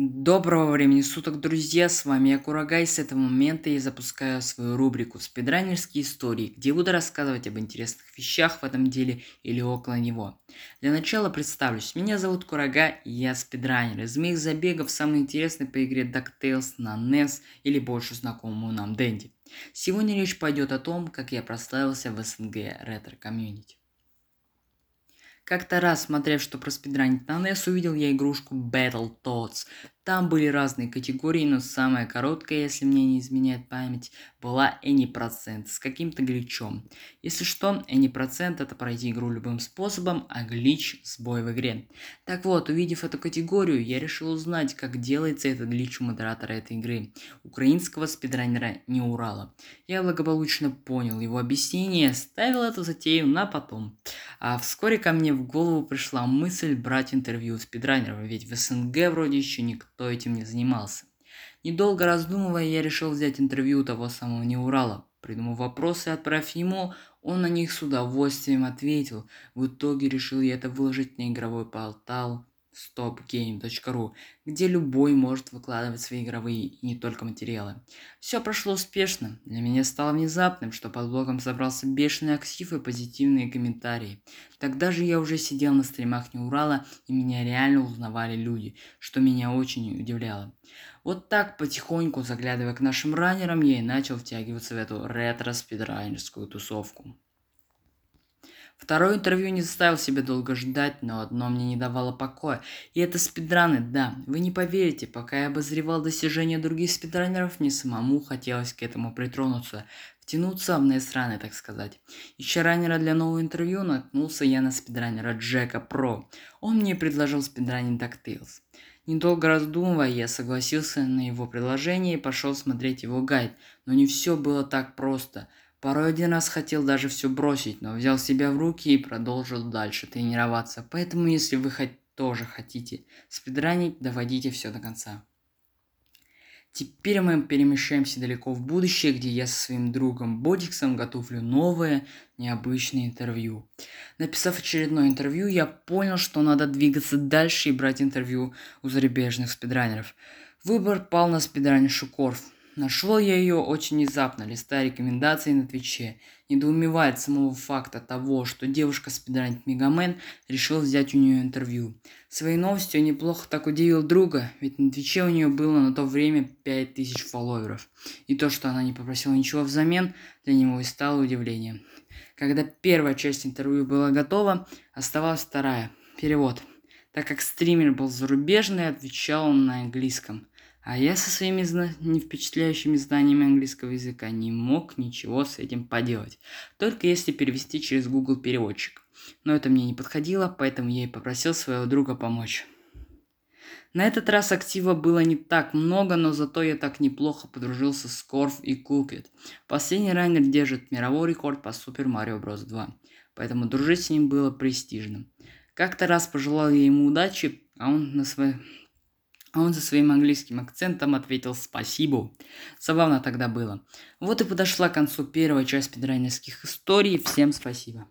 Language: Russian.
Доброго времени суток, друзья! С вами я Курагай. С этого момента я запускаю свою рубрику «Спидранерские истории», где буду рассказывать об интересных вещах в этом деле или около него. Для начала представлюсь. Меня зовут Курагай, и я спидранер. Из моих забегов самый интересный по игре DuckTales на NES или больше знакомому нам Дэнди. Сегодня речь пойдет о том, как я прославился в СНГ ретро-комьюнити. Как-то раз, смотрев, что про спидранить на NES, увидел я игрушку Battletoads. Там были разные категории, но самая короткая, если мне не изменяет память, была Any% с каким-то гличом. Если что, Any% это пройти игру любым способом, а глич – сбой в игре. Так вот, увидев эту категорию, я решил узнать, как делается этот глич у модератора этой игры, украинского спидранера не Урала. Я благополучно понял его объяснение, ставил эту затею на потом. А вскоре ко мне в голову пришла мысль брать интервью у спидранеров, ведь в СНГ вроде еще никто кто этим не занимался. Недолго раздумывая, я решил взять интервью у того самого Неурала. Придумав вопросы и отправив ему, он на них с удовольствием ответил. В итоге решил я это выложить на игровой портал stopgame.ru, где любой может выкладывать свои игровые и не только материалы. Все прошло успешно. Для меня стало внезапным, что под блогом собрался бешеный актив и позитивные комментарии. Тогда же я уже сидел на стримах Неурала, и меня реально узнавали люди, что меня очень удивляло. Вот так потихоньку, заглядывая к нашим раннерам, я и начал втягиваться в эту ретро-спидранерскую тусовку. Второе интервью не заставил себя долго ждать, но одно мне не давало покоя. И это спидраны, да. Вы не поверите, пока я обозревал достижения других спидранеров, мне самому хотелось к этому притронуться. Втянуться в несраны, так сказать. Ища раннера для нового интервью, наткнулся я на спидранера Джека Про. Он мне предложил спидранить DuckTales. Недолго раздумывая, я согласился на его предложение и пошел смотреть его гайд. Но не все было так просто – Порой один раз хотел даже все бросить, но взял себя в руки и продолжил дальше тренироваться. Поэтому, если вы хоть тоже хотите спидранить, доводите все до конца. Теперь мы перемещаемся далеко в будущее, где я со своим другом Бодиксом готовлю новое, необычное интервью. Написав очередное интервью, я понял, что надо двигаться дальше и брать интервью у зарубежных спидранеров. Выбор пал на спидранершу Корф. Нашел я ее очень внезапно, листая рекомендации на Твиче. Недоумевает самого факта того, что девушка спидранит Мегамен решил взять у нее интервью. Своей новостью неплохо так удивил друга, ведь на Твиче у нее было на то время 5000 фолловеров. И то, что она не попросила ничего взамен, для него и стало удивлением. Когда первая часть интервью была готова, оставалась вторая. Перевод. Так как стример был зарубежный, отвечал он на английском. А я со своими зна... не впечатляющими знаниями английского языка не мог ничего с этим поделать, только если перевести через Google переводчик. Но это мне не подходило, поэтому я и попросил своего друга помочь. На этот раз актива было не так много, но зато я так неплохо подружился с Корф и Купит. Последний раннер держит мировой рекорд по Super Mario Bros. 2, поэтому дружить с ним было престижным. Как-то раз пожелал я ему удачи, а он на свой а он со своим английским акцентом ответил «спасибо». Забавно тогда было. Вот и подошла к концу первая часть педранерских историй. Всем спасибо.